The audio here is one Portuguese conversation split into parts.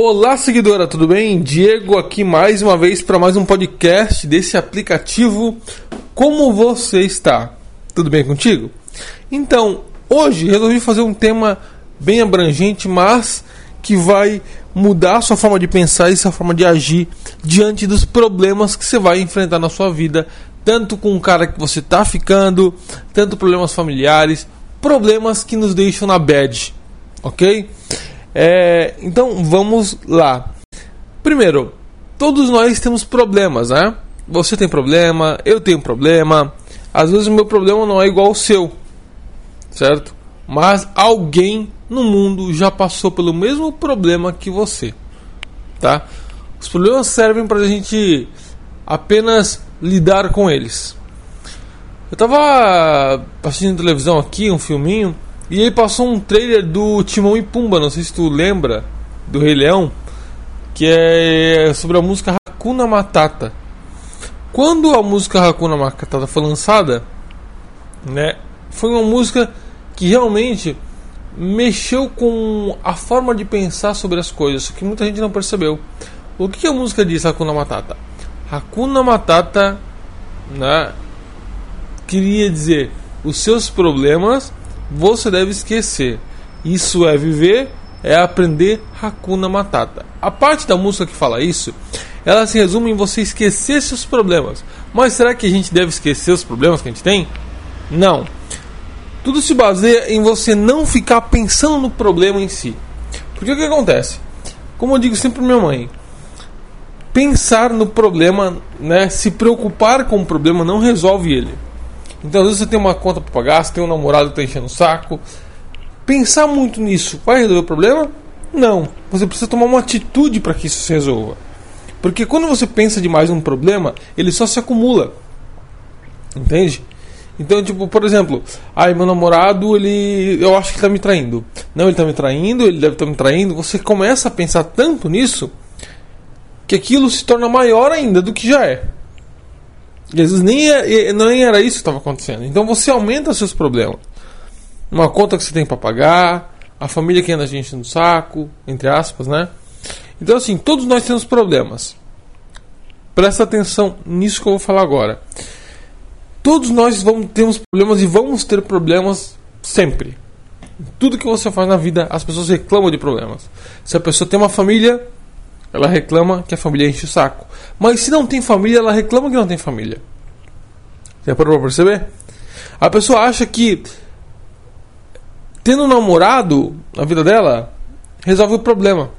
Olá, seguidora, tudo bem? Diego aqui mais uma vez para mais um podcast desse aplicativo. Como você está? Tudo bem contigo? Então, hoje resolvi fazer um tema bem abrangente, mas que vai mudar sua forma de pensar e sua forma de agir diante dos problemas que você vai enfrentar na sua vida, tanto com o cara que você está ficando, tanto problemas familiares, problemas que nos deixam na bad, ok? É, então vamos lá. Primeiro, todos nós temos problemas, né? Você tem problema, eu tenho problema. Às vezes o meu problema não é igual ao seu, certo? Mas alguém no mundo já passou pelo mesmo problema que você, tá? Os problemas servem para a gente apenas lidar com eles. Eu tava assistindo televisão aqui, um filminho, e aí passou um trailer do Timão e Pumba, não sei se tu lembra, do Rei Leão, que é sobre a música Hakuna Matata. Quando a música Hakuna Matata foi lançada, né, foi uma música que realmente mexeu com a forma de pensar sobre as coisas, que muita gente não percebeu. O que, que a música diz, Hakuna Matata? Hakuna Matata, né, queria dizer os seus problemas você deve esquecer. Isso é viver, é aprender Hakuna Matata. A parte da música que fala isso, ela se resume em você esquecer seus problemas. Mas será que a gente deve esquecer os problemas que a gente tem? Não. Tudo se baseia em você não ficar pensando no problema em si. Porque o que acontece? Como eu digo sempre para minha mãe, pensar no problema, né, se preocupar com o problema não resolve ele. Então, às vezes você tem uma conta para pagar, você tem um namorado que está enchendo o saco. Pensar muito nisso vai resolver o problema? Não. Você precisa tomar uma atitude para que isso se resolva. Porque quando você pensa demais num problema, ele só se acumula. Entende? Então, tipo, por exemplo, ai, meu namorado, ele. Eu acho que está me traindo. Não, ele está me traindo, ele deve estar tá me traindo. Você começa a pensar tanto nisso que aquilo se torna maior ainda do que já é. Vezes nem, é, nem era isso que estava acontecendo. Então você aumenta seus problemas. Uma conta que você tem para pagar, a família que anda a gente no saco, entre aspas, né? Então assim, todos nós temos problemas. Presta atenção nisso que eu vou falar agora. Todos nós vamos temos problemas e vamos ter problemas sempre. Tudo que você faz na vida, as pessoas reclamam de problemas. Se a pessoa tem uma família, ela reclama que a família enche o saco. Mas se não tem família, ela reclama que não tem família. Você parou pra perceber? A pessoa acha que tendo um namorado na vida dela resolve o problema.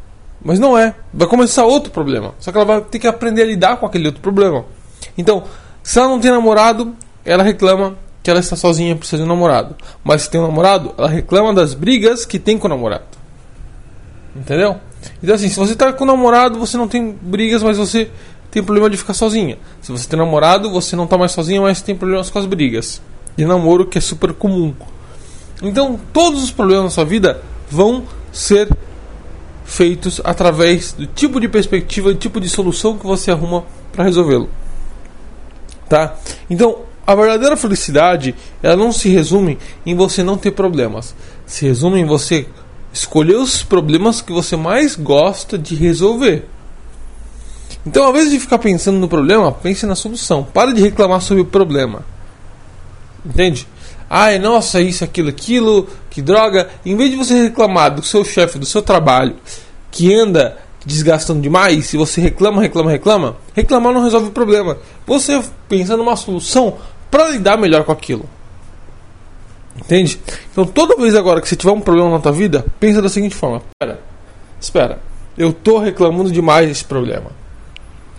Mas não é. Vai começar outro problema. Só que ela vai ter que aprender a lidar com aquele outro problema. Então, se ela não tem namorado, ela reclama que ela está sozinha precisa de um namorado. Mas se tem um namorado, ela reclama das brigas que tem com o namorado. Entendeu? Então, assim, se você está com namorado, você não tem brigas, mas você tem problema de ficar sozinha. Se você tem namorado, você não está mais sozinha, mas tem problemas com as brigas. De namoro, que é super comum. Então, todos os problemas na sua vida vão ser feitos através do tipo de perspectiva, do tipo de solução que você arruma para resolvê-lo. Tá? Então, a verdadeira felicidade, ela não se resume em você não ter problemas. Se resume em você escolher os problemas que você mais gosta de resolver. Então, ao invés de ficar pensando no problema, pense na solução. Para de reclamar sobre o problema. Entende? Ai, nossa, isso, aquilo, aquilo, que droga. Em vez de você reclamar do seu chefe, do seu trabalho, que anda desgastando demais, se você reclama, reclama, reclama, reclamar não resolve o problema. Você pensa numa solução para lidar melhor com aquilo. Entende? Então toda vez agora que você tiver um problema na tua vida, pensa da seguinte forma: espera, espera, eu estou reclamando demais desse problema.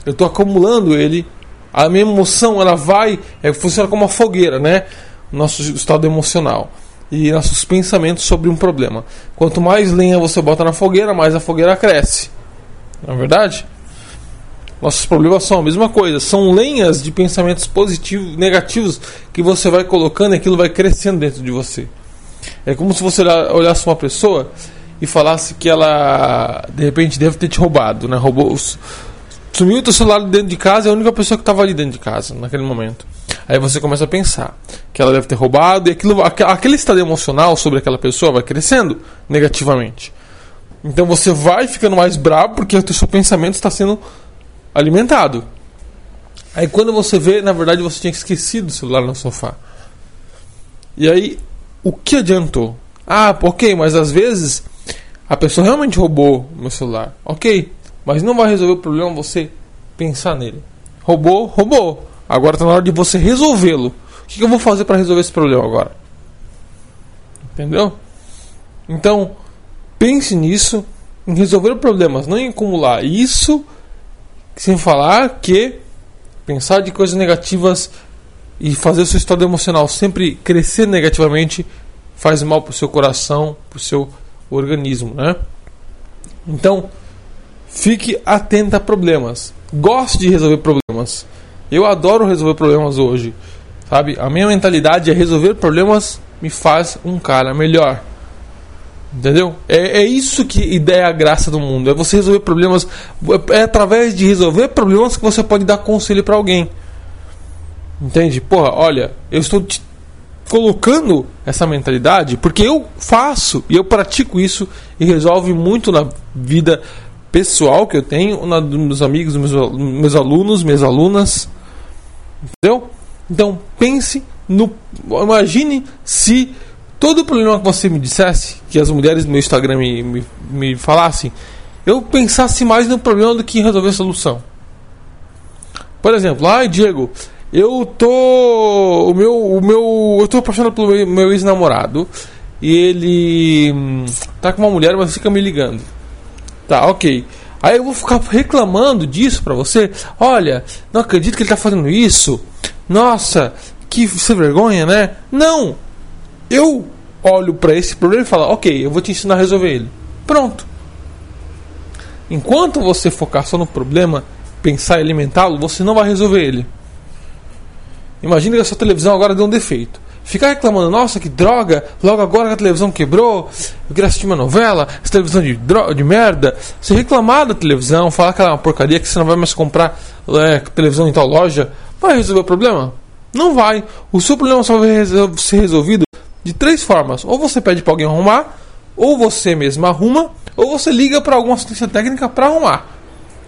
Eu estou acumulando ele. A minha emoção ela vai, é, funciona como uma fogueira, né? Nosso estado emocional e nossos pensamentos sobre um problema. Quanto mais lenha você bota na fogueira, mais a fogueira cresce. Não é verdade? Nossos problemas são a mesma coisa, são lenhas de pensamentos positivos, negativos que você vai colocando e aquilo vai crescendo dentro de você. É como se você olhasse uma pessoa e falasse que ela de repente deve ter te roubado, né? Roubou, sumiu teu celular dentro de casa, é a única pessoa que estava ali dentro de casa naquele momento. Aí você começa a pensar que ela deve ter roubado e aquilo, aquele estado emocional sobre aquela pessoa vai crescendo negativamente. Então você vai ficando mais bravo porque o seu pensamento está sendo alimentado. Aí quando você vê, na verdade você tinha esquecido o celular no sofá. E aí, o que adiantou? Ah, ok, mas às vezes a pessoa realmente roubou meu celular. Ok, mas não vai resolver o problema você pensar nele. Roubou, roubou. Agora está na hora de você resolvê-lo. O que eu vou fazer para resolver esse problema agora? Entendeu? Então, pense nisso, em resolver problemas, não em acumular. Isso sem falar que pensar de coisas negativas e fazer o seu estado emocional sempre crescer negativamente faz mal para o seu coração, para o seu organismo, né? Então, fique atento a problemas. Goste de resolver problemas. Eu adoro resolver problemas hoje, sabe? A minha mentalidade é resolver problemas me faz um cara melhor. Entendeu? É, é isso que ideia a graça do mundo. É você resolver problemas. É através de resolver problemas que você pode dar conselho para alguém. Entende? Porra, olha, eu estou te colocando essa mentalidade porque eu faço e eu pratico isso e resolve muito na vida pessoal que eu tenho, na dos meus amigos, meus, meus alunos, minhas alunas. Entendeu? Então pense no. Imagine se todo problema que você me dissesse, que as mulheres no meu Instagram me, me, me falassem, eu pensasse mais no problema do que em resolver a solução. Por exemplo, ai Diego, eu tô. O meu. O meu. Eu tô apaixonado pelo meu, meu ex-namorado. E ele. Hum, tá com uma mulher, mas fica me ligando. Tá, ok. Aí eu vou ficar reclamando disso pra você. Olha, não acredito que ele tá fazendo isso. Nossa, que vergonha, né? Não! Eu olho para esse problema e falo, ok, eu vou te ensinar a resolver ele. Pronto. Enquanto você focar só no problema, pensar em alimentá-lo, você não vai resolver ele. Imagina que a sua televisão agora deu um defeito. Ficar reclamando, nossa, que droga, logo agora que a televisão quebrou, eu queria assistir uma novela, essa televisão de, droga, de merda. Você reclamar da televisão, falar que ela é uma porcaria, que você não vai mais comprar é, televisão em tal loja, vai resolver o problema? Não vai. O seu problema só vai ser resolvido de três formas: ou você pede para alguém arrumar, ou você mesmo arruma, ou você liga para alguma assistência técnica para arrumar.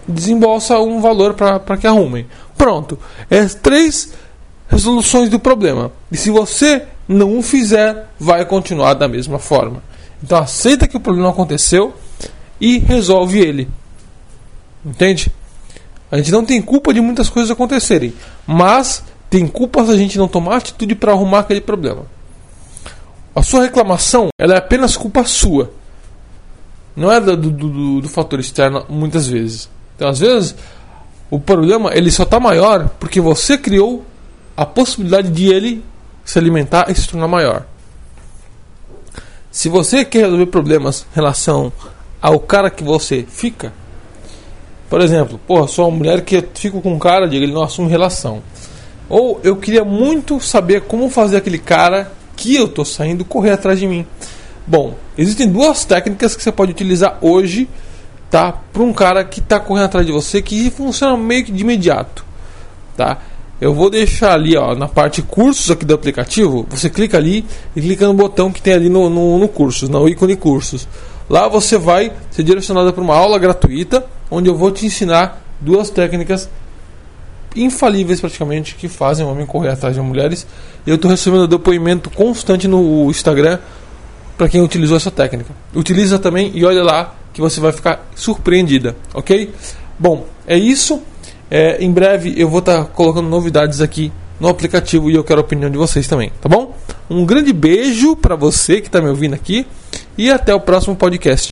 Desembolsa um valor para que arrumem. Pronto. É três resoluções do problema. E se você não o fizer, vai continuar da mesma forma. Então aceita que o problema aconteceu e resolve ele. Entende? A gente não tem culpa de muitas coisas acontecerem, mas tem culpa se a gente não tomar atitude para arrumar aquele problema. A sua reclamação ela é apenas culpa sua. Não é do, do, do, fator externo muitas vezes. Então, às vezes, o problema ele só está maior porque você criou a possibilidade de ele se alimentar e se tornar maior. Se você quer resolver problemas em relação ao cara que você fica, por exemplo, porra, sou uma mulher que fico com um cara, diga ele não assume relação. Ou eu queria muito saber como fazer aquele cara que eu estou saindo correr atrás de mim. Bom, existem duas técnicas que você pode utilizar hoje, tá? Para um cara que está correndo atrás de você que funciona meio que de imediato, tá? Eu vou deixar ali, ó, na parte cursos aqui do aplicativo. Você clica ali e clica no botão que tem ali no, no, no cursos, no ícone cursos. Lá você vai ser direcionado para uma aula gratuita, onde eu vou te ensinar duas técnicas infalíveis praticamente que fazem o homem correr atrás de mulheres. Eu estou recebendo depoimento constante no Instagram para quem utilizou essa técnica. Utiliza também e olha lá que você vai ficar surpreendida, ok? Bom, é isso. É, em breve eu vou estar tá colocando novidades aqui no aplicativo e eu quero a opinião de vocês também, tá bom? Um grande beijo para você que está me ouvindo aqui e até o próximo podcast.